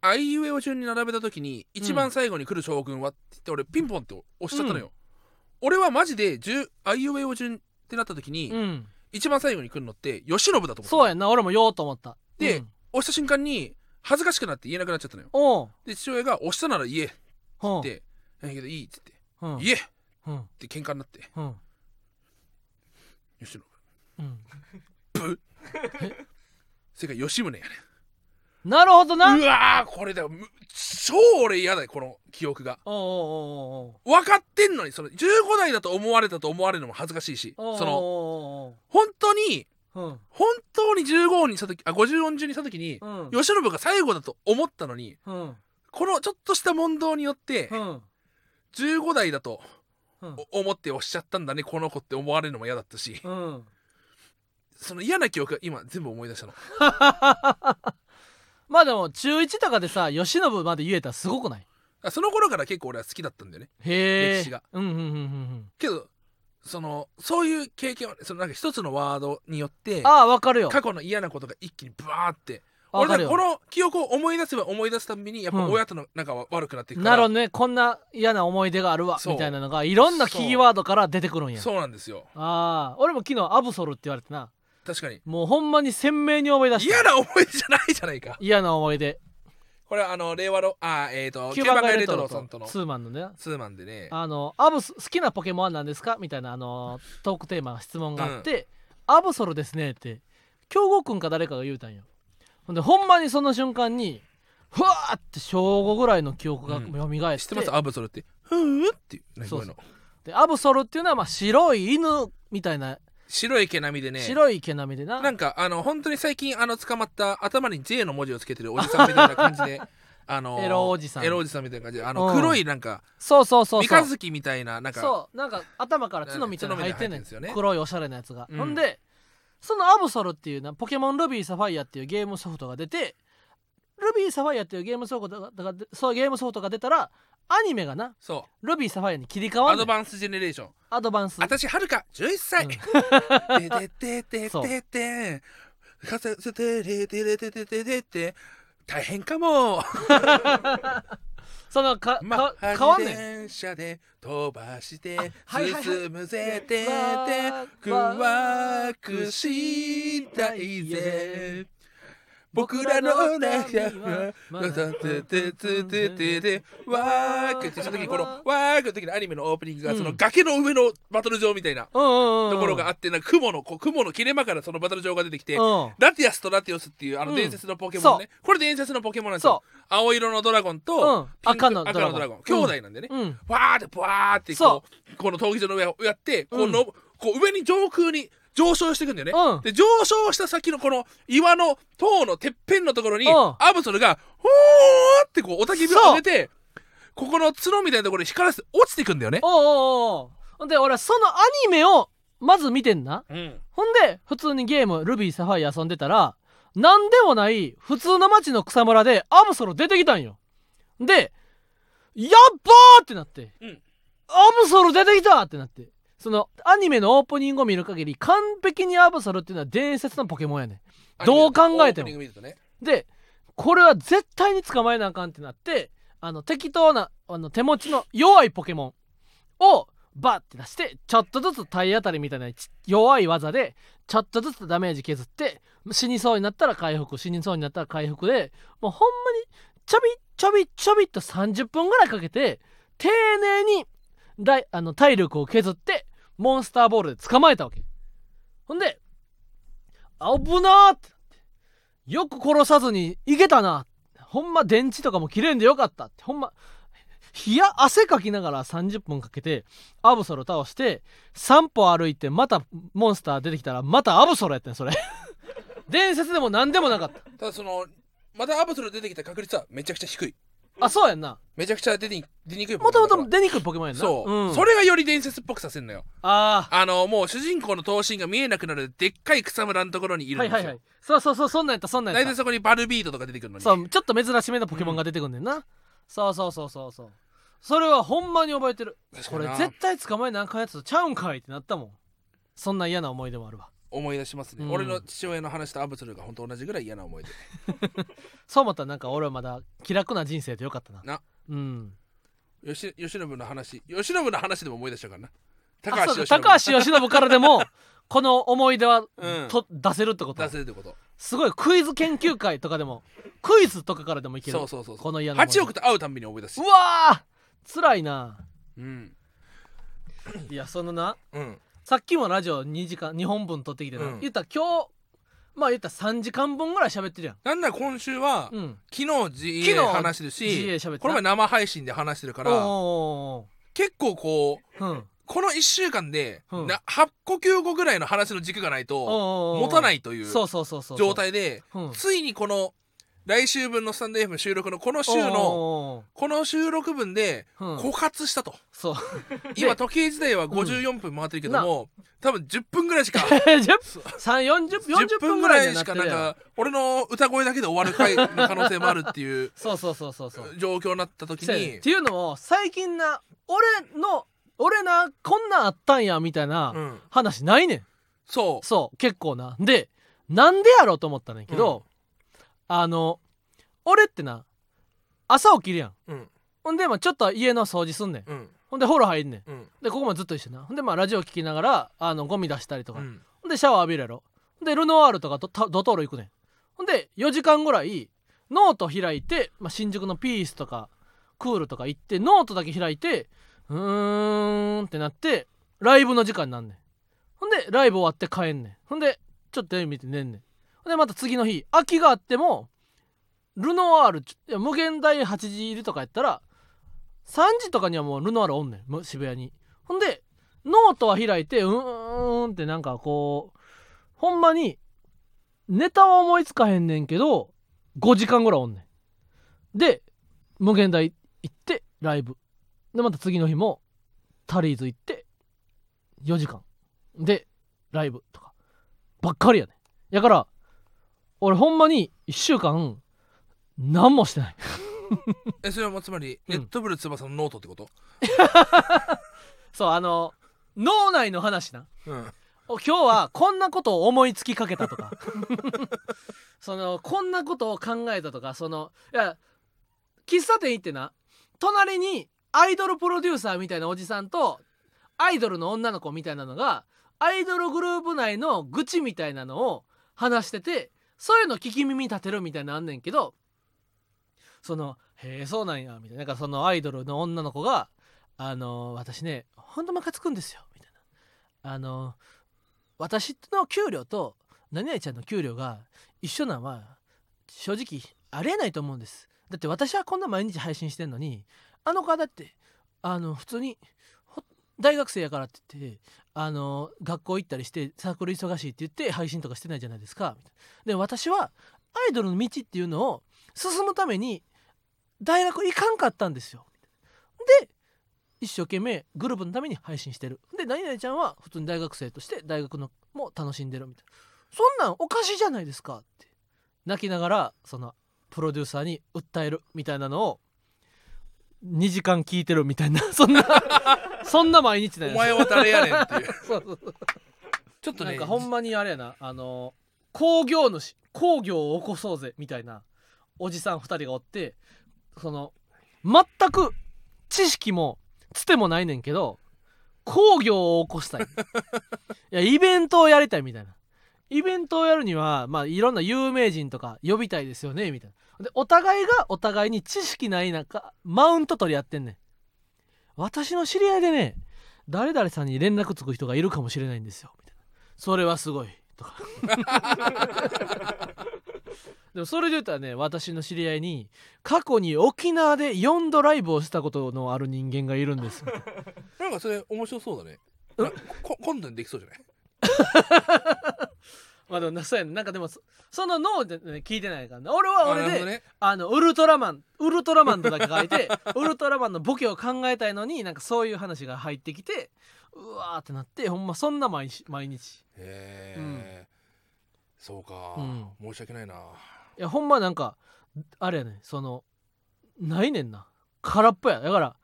あいうえお順に並べた時に一番最後に来る将軍はって言って俺ピンポンって押しちゃったのよ、俺はマジで10あいうえお順ってなった時に、うん。一番最後に来るのって慶喜だと思ったそうやんな。俺も言おうと思った。でうん。押した瞬間に恥ずかしくなって言えなくなっちゃったのよ。で父親が押したなら言えってだけどいいっつって。うん。言えっうん。て喧嘩になって。うん。慶喜うん。ブ。それから吉宗やねなるほどな。うわーこれだよ。む超俺嫌だよこの記憶が。おうおうおうおう。分かってんのにその15代だと思われたと思われるのも恥ずかしいしおうそのおう本当におうおう本当に15音にした時あ50音順にした時にうん。うん慶喜が最後だと思ったのにうん。このちょっとした問答によってうん。15代だとうん。お思って押しちゃったんだねこの子って思われるのも嫌だったし。うん。その嫌な記憶が今全部思い出したの まあでも中1とかでさ慶喜まで言えたらすごくない？あその頃から結構俺は好きだったんだよね。へえ。歴史が。うんうんうんうんけどそのそういう経験はそのなんか一つのワードによってああわかるよ。過去の嫌なことが一気にブワーってわかるよ。俺だこの記憶を思い出せば思い出すたびにやっぱうん。親との仲は悪くなっていくから、なるほどね。こんな嫌な思い出があるわそう。みたいなのがいろんなキーワードから出てくるんや。そうなんですよ。ああ。俺も昨日アブソルって言われてな確かに。もうほんまに鮮明に思い出した。嫌な思い出じゃないじゃないか。嫌な思い出。これはあの令和のあえっ、ー、とキューバキューバガイレトロさんとの。とツーマンのね。ツーマンでね。あのアブス好きなポケモンは何ですか？みたいなあのトークテーマ質問があって、アブソルですねって京吾くんか誰かが言うたんよ。ほんでほんまにその瞬間にふわーって小5ぐらいの記憶がうん。蘇って、知ってます？アブソルって。ふーっていう何そう。こういうの。でアブソルっていうのはまあ白い犬みたいな、白い毛並みでね。白い毛並みでな。なんかあの本当に最近あの捕まった頭に J の文字をつけてるおじさんみたいな感じで あのエロおじさん。エロおじさんみたいな感じであのうん。黒いなんかそうそうそうそう。三日月みたいななんかそうなんか頭から角みたいなの入ってんねん。角みたいなの入ってんですよね。黒いおしゃれなやつが、うん。ほんでそのアブソルっていうなポケモンルビーサファイアっていうゲームソフトが出てルルビーサファイアっていうゲームソフトががそうゲームソフトが出たらアニメがなそルビーサファイアに切り替うわんねんアドバンスジェネレーション。アドバンス。私はるか11歳うん。ててててそうててかせててててててててて大変かもそのかまか変わんねん電車で飛ばしてあはいはいはい進むぜててわーワクしたいぜ僕らの中はわたててててててワークってその時このワークの時のアニメのオープニングがうん。その崖の上のバトル場みたいなところがあってなんか雲のこう雲の切れ間からそのバトル場が出てきてうん。ラティアスとラティオスっていうあうんの伝説のポケモンね、これ伝説のポケモンなんですよ。青色のドラゴンと、赤のドラゴン。兄弟なんでね、うん。わーってブワーってこうこの闘技場の上をやってこうの、こう上に上空に上昇していくんだよね、うん。で上昇した先のこの岩の塔のてっぺんのところに、うん。アブソルがほーってこうおたき火を上げてここの角みたいなところに光らせて落ちていくんだよね、おうおうおうほんで俺そのアニメをまず見てんな。うん、ほんで普通にゲームルビーサファイア遊んでたらなんでもない普通の町の草むらでアブソル出てきたんよ。でやっばーってなって、うん。アブソル出てきたってなってそのアニメのオープニングを見る限り完璧にアブソルっていうのは伝説のポケモンやねん。どう考えても。ね。でこれは絶対に捕まえなあかんってなってあの適当なあの手持ちの弱いポケモンをバッて出してちょっとずつ体当たりみたいなち弱い技でちょっとずつダメージ削って死にそうになったら回復死にそうになったら回復でもうほんまにちょびちょびちょびっと30分ぐらいかけて丁寧にだいあの体力を削ってモンスターボールで捕まえたわけ。ほんで危なーってよく殺さずにいけたなほんま電池とかも切れんでよかったって。ほんま冷や汗かきながら30分かけてアブソル倒して3歩歩いてまたモンスター出てきたらまたアブソルやってんそれ。伝説でも何でもなかった。ただそのまたアブソル出てきた確率はめちゃくちゃ低い。あそうやんな。めちゃくちゃ出に出にくいポもともと出にくいポケモンやんな。そう、ん、それがより伝説っぽくさせるのよ。ああのもう主人公の頭身が見えなくなるでっかい草むらのところにいあるんですよ、はいはいはい。そうそうそうそんなんやったそんなんやった。大体そこにバルビートとか出てくるのに。そうちょっと珍しめのポケモンが出てくんねんな、そうそうそうそうそう。それはほんまに覚えてる。これ確かにな。絶対捕まえなあかんやつちゃうんかいってなったもん。そんな嫌な思い出もあるわ思い出しますね、うん。俺の父親の話とアブソルが本当同じぐらい嫌な思い出。そう思ったらなんか俺はまだ気楽な人生でよかったな。な。うん。吉吉信の話。吉信の話でも思い出したからな。あ高橋由伸そうか。高橋由伸からでも この思い出は、うん。と出せるってこと。出せるってこと。すごいクイズ研究会とかでもクイズとかからでもいける。そうそうそうそう。この嫌な思い出。8億と会うたんびに思い出すうわー辛いな。うん。いやそのな。うんさっきもラジオ2時間2本分撮ってきてな、うん。言ったら今日まあ言ったら3時間分ぐらい喋ってるやん。なんなら今週は、うん。昨日 GA 昨日話してるし喋ってなこの前生配信で話してるからお結構こうーうん。この1週間で、うん。な8呼吸後ぐらいの話の軸がないとおー持たないというそうそうそうそう。状態でうん。ついにこの来週分のスタンド FM 収録のこの週ののこの収録分でうん。枯渇したと。そう。今時計時代は54分回ってるけども多分10分ぐらいしか10 3 40 10 40分？分ぐらいしかなんか俺の歌声だけで終わる回の可能性もあるっていう そうそうそうそうそう。状況になった時に。っていうのも最近な俺の俺なこんなんあったんやみたいなうん。話ないねん。そう。そう結構な。でなんでやろうと思ったねんけど、あの俺ってな朝起きるやん。うん。ほんでまあちょっと家の掃除すんねん。うん。ほんで風呂入んねん。うん。でここもずっと一緒な。ほんでまあラジオ聞きながらあのゴミ出したりとか、うん。ほんでシャワー浴びるやろ。ほんでルノワールとかドトール行くねん。ほんで4時間ぐらいノート開いて、まあ、新宿のピースとかクールとか行ってノートだけ開いてうーんってなってライブの時間になんねん。ほんでライブ終わって帰んねん。ほんでちょっとテレビ見て寝んねんでまた次の日空きがあってもルノワール無限大8時入りとかやったら3時とかにはもうルノワールおんねん渋谷に。ほんでノートは開いてうーんってなんかこうほんまにネタは思いつかへんねんけど5時間ぐらいおんねん。で無限大行ってライブ。でまた次の日もタリーズ行って4時間。でライブとか。ばっかりやねん。やから俺ほんまに1週間何もしてない。えそれはもうつまり、うん。レッドブル翼のノートってこと？そうあの脳内の話な。うん。お今日はこんなことを思いつきかけたとか。そのこんなことを考えたとかそのいや喫茶店行ってな隣にアイドルプロデューサーみたいなおじさんとアイドルの女の子みたいなのがアイドルグループ内の愚痴みたいなのを話しててそういうの聞き耳立てるみたいなのあんねんけどその「へえそうなんや」みたいななんかそのアイドルの女の子が「あの私ねほんとムカつくんですよ」みたいな。あの私の給料と何々ちゃんの給料が一緒なんは正直ありえないと思うんですだって私はこんな毎日配信してんのにあの子はだってあの普通に大学生やからって言ってあの学校行ったりしてサークル忙しいって言って配信とかしてないじゃないですか。で私はアイドルの道っていうのを進むために大学行かんかったんですよ。で一生懸命グループのために配信してる。で何々ちゃんは普通に大学生として大学のも楽しんでるみたいな。そんなんおかしいじゃないですかって。泣きながらそのプロデューサーに訴えるみたいなのを2時間聞いてるみたいな。そんなそんな毎日なんや。お前は誰やねんっていう。そうそうそう。ちょっとねなんかほんまにあれやな。あの工業主工業を起こそうぜみたいなおじさん2人がおってその全く知識もつてもないねんけど工業を起こしたい。いやイベントをやりたいみたいな。イベントをやるにはまあいろんな有名人とか呼びたいですよねみたいな。でお互いがお互いに知識ない中マウント取り合ってんねん私の知り合いでね誰々さんに連絡つく人がいるかもしれないんですよ。みたいな。それはすごい。とか。でもそれで言ったらね私の知り合いに過去に沖縄で4度ライブをしたことのある人間がいるんです。な。んかそれ面白そうだね。うん。なこコントにできそうじゃない？まあでもなそうやね。なんかでもそその脳で、ね、聞いてないからな俺は俺であね。あのウルトラマンウルトラマンとだけ書いて ウルトラマンのボケを考えたいのになんかそういう話が入ってきてうわーってなってほんまそんな毎日毎日。へえ、そうか、うん。申し訳ないな。いやほんまなんかあれやね。そのないねんな。空っぽや。だから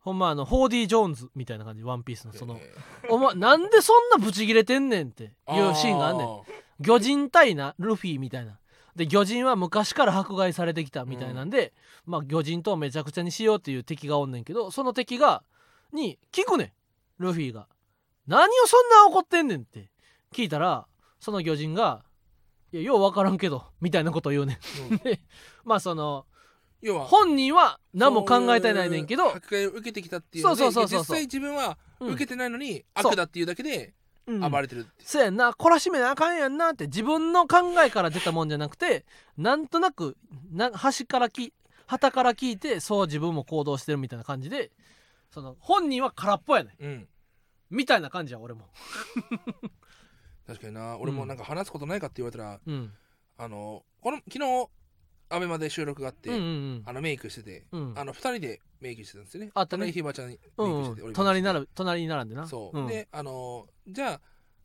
ほんまあのホーディ・ジョーンズみたいな感じ。ワンピースのその。へお前なんでそんなブチギレてんねんっていうシーンがあんねん。ー魚人対なルフィみたいな。で魚人は昔から迫害されてきたみたいなんで、まあ魚人とめちゃくちゃにしようっていう敵がおんねんけどその敵がに聞くねん。ルフィが「何をそんな怒ってんねん」って。聞いたらその魚人が「いやよう分からんけど」みたいなことを言うねん。うん。でまあその要は本人は何も考えてないねんけど迫害を受けてきたっていうそうそうそうそう実際自分はうん受けてないのに悪だっていうだけでうん暴れてるって、そうやんな懲らしめなあかんやんなって自分の考えから出たもんじゃなくてなんとなくな端からき旗から聞いてそう自分も行動してるみたいな感じでその本人は空っぽやねん。うん。みたいな感じや俺も。確かにな。俺もなんか話すことないかって言われたら、うん。あのこの昨日アベマで収録があって、うんうんあのメイクしてて、うん。あの2人でメイクしてたんですよねあったね。隣ひばちゃんにうメイクしてて、ん隣になる隣に並んでな。そう、ん、であのじゃあ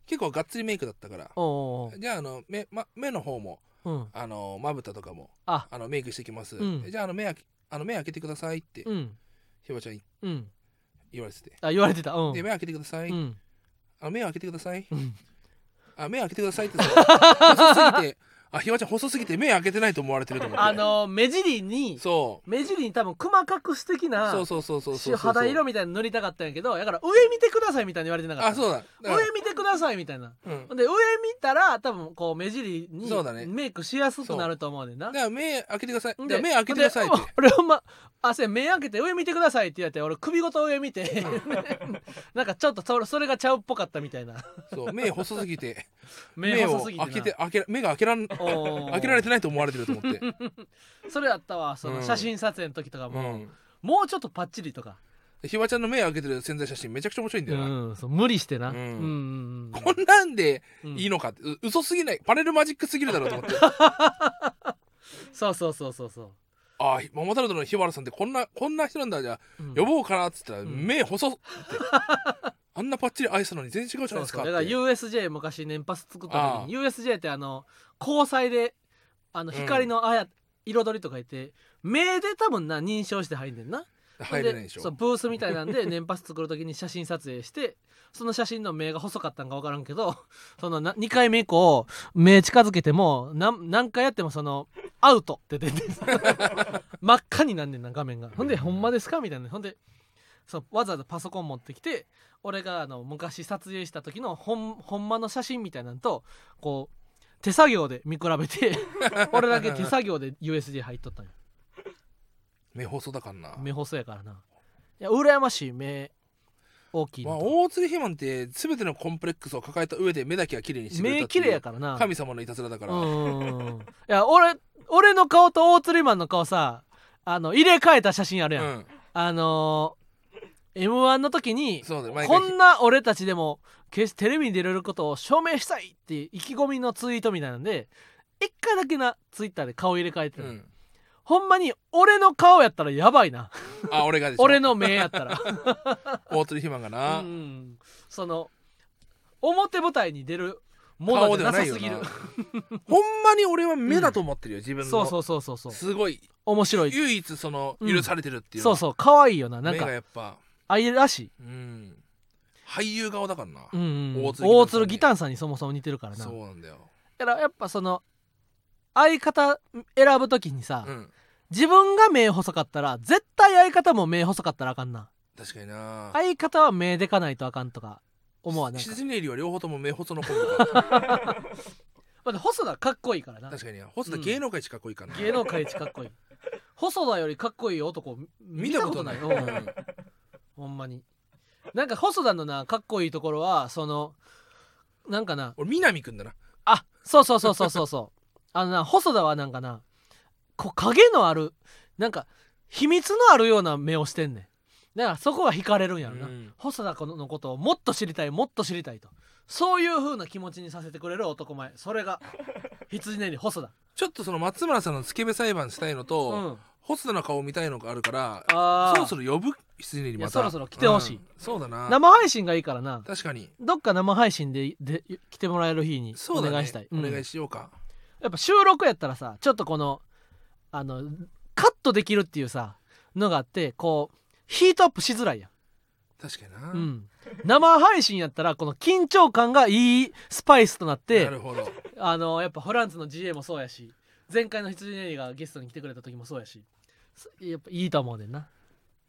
結構がっつりメイクだったからおうおうじゃああの目,、ま、目の方もうん。あのまぶたとかもあ。あのメイクしてきます、うん。じゃああの目開けあの目開けてくださいって、うん。ひばちゃんにうん。言われてて、あ言われてた。うん。で目開けてください、うん。あの目を開けてください。うん。あ目開けてくださいって細すぎてあひばちゃん細すぎて目開けてないと思われてると思って。あの目尻にそう。目尻に多分細かくす的なそうそうそうそうそう。肌色みたいなの塗りたかったんやけどだから上見てくださいみたいに言われてなかった。あそうだ。上見てくださいみたいな。うん。で上見たら多分こう目尻にそうだね。メイクしやすくなると思うねんな。だから目開けてください。で目開けてくださいって。で俺ほんまあせや目開けて上見てくださいって言われて俺首ごと上見て。なんかちょっとそれそれがちゃうっぽかったみたいな。そう目細すぎて。目目を細すぎてな。開けて開け目が開けらん開けられてないと思われてると思って。それやったわ。そのうん。写真撮影の時とかうも、ん。もうちょっとパッチリとか、ひばちゃんの目開けてる潜在写真めちゃくちゃ面白いんだうよな、ん、そう無理してな、うん。うんうんうん。こんなんでうんいいのかって、う嘘すぎない。パネルマジックすぎるだろうと思って。そうそうそうそうそう、ああママタルトの日原さんってこんなこんな人なんだ。じゃあうん。呼ぼうかなっつったら、ん。目細ってあんなパッチリ愛したのに全然違うじゃないですかだから USJ 昔年パス作った時に USJ ってあの交際であのうん光のあや、彩りとか言って目で多分な認証して入んねんな。入れないでしょ。そうブースみたいなんで 年パス作る時に写真撮影してその写真の目が細かったんか分からんけど そのな2回目以降目近づけても何何回やってもそのアウトって出て 真っ赤になんねんな画面が。ほんで「ほんまですか?」みたいな。ほんでそうわざわざパソコン持ってきて俺があの昔撮影した時のほんほんまの写真みたいなのとこう手作業で見比べて 俺だけ手作業で USJ 入っとったんよ。目細だからな。目細やからな。いや羨ましい目。大きいまあ、大鶴肥満って全てのコンプレックスを抱えた上で目だけは綺麗にしてくれた目綺麗やからな。神様のいたずらだから、いや俺俺の顔と大釣りマンの顔さあの入れ替えた写真あるやん、うん。あのー、m 1の時にこんな俺たちでも決してテレビに出れることを証明したいっていう意気込みのツイートみたいなんで一回だけなツイッターで顔入れ替えてる、うん、ほんまに俺の顔やったらやばいな。あ俺がでしょ。俺の目やったら。大鶴肥満がな、うん。その表舞台に出るもの顔でなさすぎる。ほんまに俺は目だと思ってるよ、自分の。そうそうそうそうそう。すごい。面白い。唯一そのうん許されてるっていうそうそう。可愛いよななん目かがやっぱ愛らしい、うん。俳優顔だからな、うんうん、大大鶴ギターさんに鶴ギターさんにそもそも似てるからな。そうなんだよ、だからやっぱその相方選ぶ時にさ、うん、自分が目細かったら絶対相方も目細かったらあかんな。確かにな。相方は目でかないとあかんとか思わないか。羊ネイリは両方とも目細のコンビか。まあ細田かっこいいからな。確かに細田芸能界一かっこいいからな、芸能界一かっこいい。細田よりかっこいい男見見たことない。見たことない。うんほんまに。なんか細田のなかっこいいところはそのなんかな。俺南くんだな。あそうそうそうそうそうそう。あのな細田はなんかなこう影のあるなんか秘密のあるような目をしてんねん。だからそこが惹かれるんやろな、うん。細田のことをもっと知りたいもっと知りたいと。そういう風な気持ちにさせてくれる男前。それが 羊ねり細田。ちょっとその松村さんのスケベ裁判したいのと、うん細田の顔見たいのがあるからあー。そろそろ呼ぶ？羊ネイリまた。いやそろそろ来てほしい。うん。そうだな。生配信がいいからな。確かに。どっか生配信でで来てもらえる日におそうだね。願いしたい、うん。お願いしようか、やっぱ収録やったらさちょっとこのあのカットできるっていうさのがあってこうヒートアップしづらいやん、確かにな、うん、生配信やったらこの緊張感がいいスパイスとなってなるほど。あのやっぱフランツの GA もそうやし前回の羊ネリがゲストに来てくれた時もそうやし。すやっぱいいと思うねんな。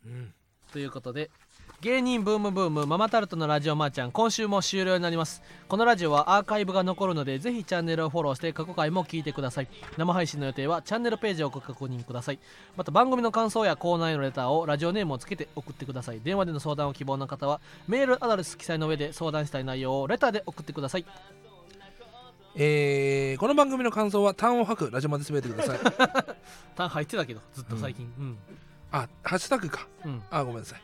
うん。ということで芸人ブームブームママタルトのラジオマーちゃん今週も終了になります。このラジオはアーカイブが残るのでぜひチャンネルをフォローして過去回も聞いてください。生配信の予定はチャンネルページをご確認くださいまた番組の感想やコーナーへのレターをラジオネームをつけて送ってください。電話での相談を希望の方はメールアドレス記載の上で相談したい内容をレターで送ってくださいえー、この番組の感想は単を吐くラジオまで全てください。単入ってたけどずっと最近。うん。あハッシュタグか。うん、あごめんなさい。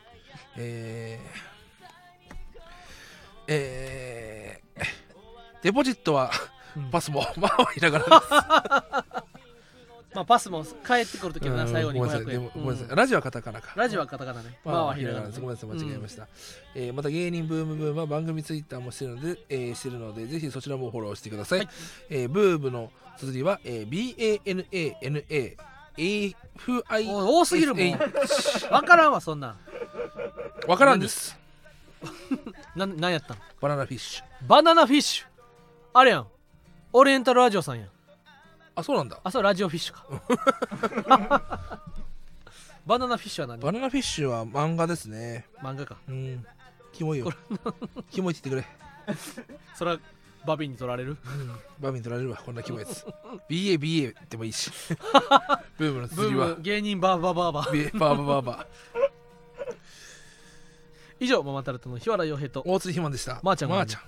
えー、えー、デポジットはうん。パスもまあひらがなです まあパスも帰ってくるときはな最後にごめんなさい。500円。ごめんなさい、うん。ラジオはカタカナか。ラジオはカタカナね。まあひらがなね。ごめんなさい。間違えました、えーまた芸人ブームブームは番組ツイッターもしてるので、えーしてるのでぜひそちらもフォローしてください、はい。えーブームの綴りは、えー、BANANA FI 多すぎるもん。わからんわそんなん。わからんです。ななんやったん？バナナフィッシュ。バナナフィッシュ。あれやん。オリエンタルラジオさんやんあそうなんだ。あそうラジオフィッシュか。バナナフィッシュは何？バナナフィッシュは漫画ですね。漫画か。うん。キモいよ。キモいって言ってくれ。それはバビンに取られる？うん。バビに取られるわ。こんなキモいやつ。BABA でもいいし。ブームのブ綴りは芸人バーバーバーバー。バーバーバーバー。以上ママタルトの日原洋平と。大津ひまんでした。まーちゃんがまーちゃん